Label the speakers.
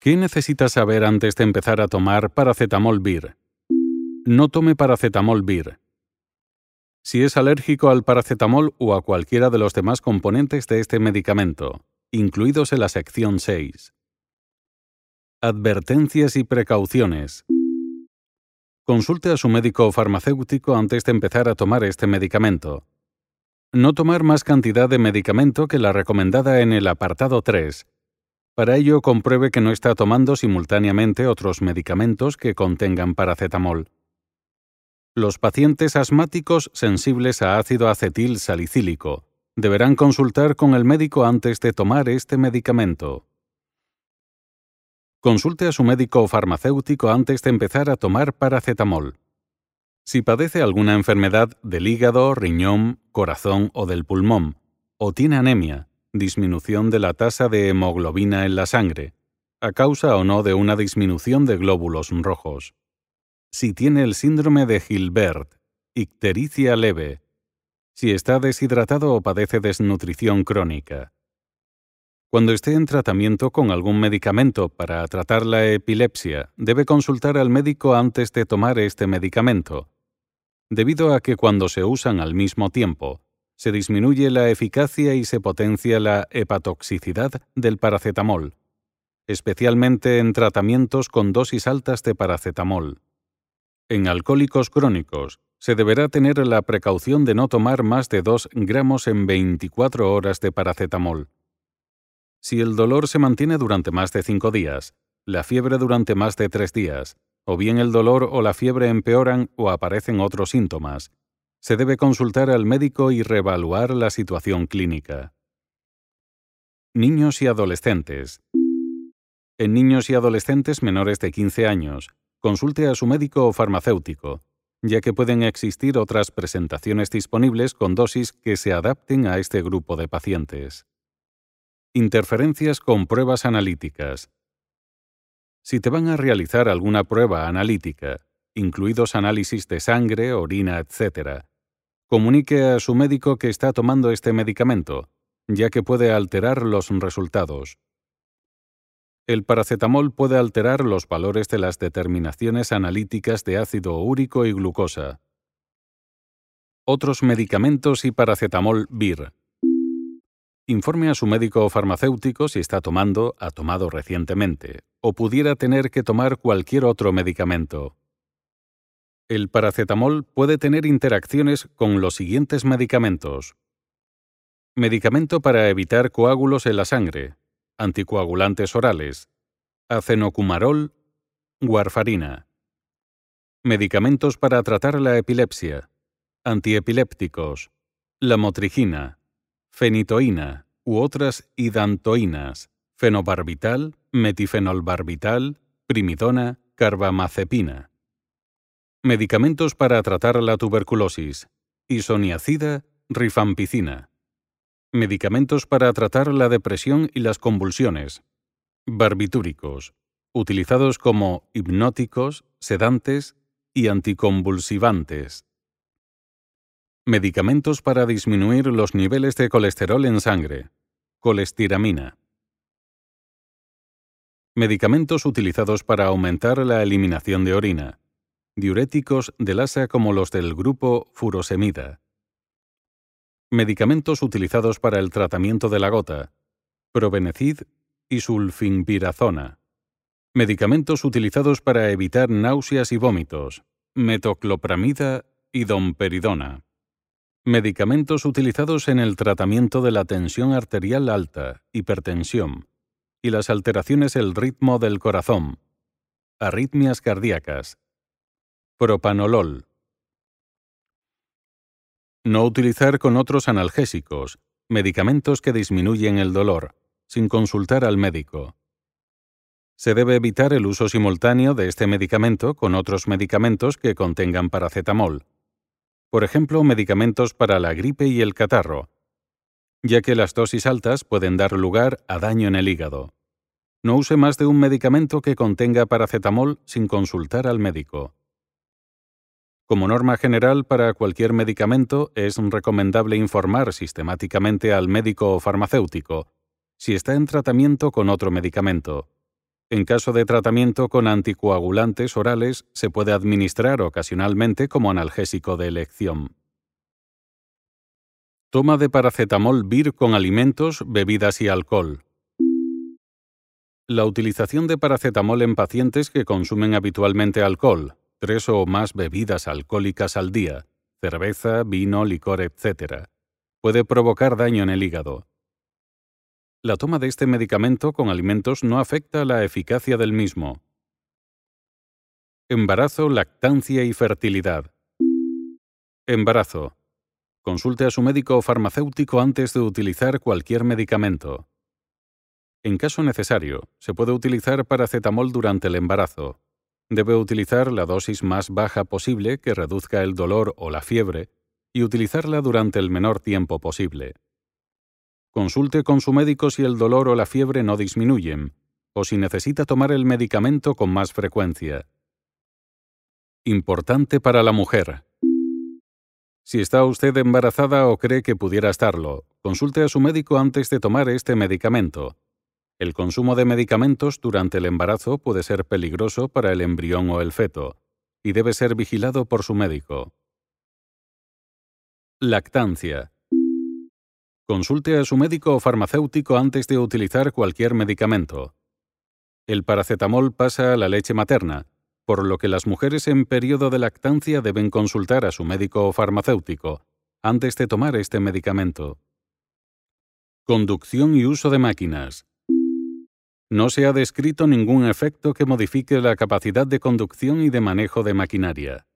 Speaker 1: ¿Qué necesita saber antes de empezar a tomar paracetamol BIR? No tome paracetamol BIR. Si es alérgico al paracetamol o a cualquiera de los demás componentes de este medicamento, incluidos en la sección 6. Advertencias y precauciones. Consulte a su médico farmacéutico antes de empezar a tomar este medicamento. No tomar más cantidad de medicamento que la recomendada en el apartado 3 para ello, compruebe que no está tomando simultáneamente otros medicamentos que contengan paracetamol. Los pacientes asmáticos sensibles a ácido acetil salicílico deberán consultar con el médico antes de tomar este medicamento. Consulte a su médico farmacéutico antes de empezar a tomar paracetamol. Si padece alguna enfermedad del hígado, riñón, corazón o del pulmón, o tiene anemia, disminución de la tasa de hemoglobina en la sangre, a causa o no de una disminución de glóbulos rojos. Si tiene el síndrome de Gilbert, ictericia leve, si está deshidratado o padece desnutrición crónica. Cuando esté en tratamiento con algún medicamento para tratar la epilepsia, debe consultar al médico antes de tomar este medicamento, debido a que cuando se usan al mismo tiempo, se disminuye la eficacia y se potencia la hepatoxicidad del paracetamol, especialmente en tratamientos con dosis altas de paracetamol. En alcohólicos crónicos, se deberá tener la precaución de no tomar más de 2 gramos en 24 horas de paracetamol. Si el dolor se mantiene durante más de 5 días, la fiebre durante más de 3 días, o bien el dolor o la fiebre empeoran o aparecen otros síntomas, se debe consultar al médico y reevaluar la situación clínica. Niños y adolescentes. En niños y adolescentes menores de 15 años, consulte a su médico o farmacéutico, ya que pueden existir otras presentaciones disponibles con dosis que se adapten a este grupo de pacientes. Interferencias con pruebas analíticas. Si te van a realizar alguna prueba analítica, incluidos análisis de sangre, orina, etc., comunique a su médico que está tomando este medicamento, ya que puede alterar los resultados. El paracetamol puede alterar los valores de las determinaciones analíticas de ácido úrico y glucosa. Otros medicamentos y paracetamol BIR. Informe a su médico o farmacéutico si está tomando, ha tomado recientemente, o pudiera tener que tomar cualquier otro medicamento. El paracetamol puede tener interacciones con los siguientes medicamentos. Medicamento para evitar coágulos en la sangre, anticoagulantes orales, acenocumarol, warfarina. Medicamentos para tratar la epilepsia, antiepilépticos, lamotrigina, fenitoína u otras hidantoínas, fenobarbital, metifenolbarbital, primidona, carbamazepina. Medicamentos para tratar la tuberculosis. Isoniazida, rifampicina. Medicamentos para tratar la depresión y las convulsiones. Barbitúricos, utilizados como hipnóticos, sedantes y anticonvulsivantes. Medicamentos para disminuir los niveles de colesterol en sangre. Colestiramina. Medicamentos utilizados para aumentar la eliminación de orina diuréticos del asa como los del grupo furosemida. Medicamentos utilizados para el tratamiento de la gota, probenecid y sulfinpirazona. Medicamentos utilizados para evitar náuseas y vómitos, metoclopramida y domperidona. Medicamentos utilizados en el tratamiento de la tensión arterial alta, hipertensión y las alteraciones del ritmo del corazón, arritmias cardíacas, Propanolol. No utilizar con otros analgésicos, medicamentos que disminuyen el dolor, sin consultar al médico. Se debe evitar el uso simultáneo de este medicamento con otros medicamentos que contengan paracetamol. Por ejemplo, medicamentos para la gripe y el catarro, ya que las dosis altas pueden dar lugar a daño en el hígado. No use más de un medicamento que contenga paracetamol sin consultar al médico. Como norma general, para cualquier medicamento es recomendable informar sistemáticamente al médico o farmacéutico si está en tratamiento con otro medicamento, En caso de tratamiento con anticoagulantes orales, se puede administrar ocasionalmente como analgésico de elección. Toma de paracetamol VIR con alimentos, bebidas y alcohol. La utilización de paracetamol en pacientes que consumen habitualmente alcohol, tres o más bebidas alcohólicas al día, cerveza, vino, licor, etc., puede provocar daño en el hígado. La toma de este medicamento con alimentos no afecta la eficacia del mismo. Embarazo, lactancia y fertilidad. Embarazo. Consulte a su médico o farmacéutico antes de utilizar cualquier medicamento. En caso necesario, se puede utilizar paracetamol durante el embarazo. Debe utilizar la dosis más baja posible que reduzca el dolor o la fiebre y utilizarla durante el menor tiempo posible. Consulte con su médico si el dolor o la fiebre no disminuyen, o si necesita tomar el medicamento con más frecuencia. Importante para la mujer. Si está usted embarazada o cree que pudiera estarlo, consulte a su médico antes de tomar este medicamento. El consumo de medicamentos durante el embarazo puede ser peligroso para el embrión o el feto, y debe ser vigilado por su médico. Lactancia. Consulte a su médico o farmacéutico antes de utilizar cualquier medicamento. El paracetamol pasa a la leche materna, por lo que las mujeres en periodo de lactancia deben consultar a su médico o farmacéutico antes de tomar este medicamento. Conducción y uso de máquinas. No se ha descrito ningún efecto que modifique la capacidad de conducción y de manejo de maquinaria.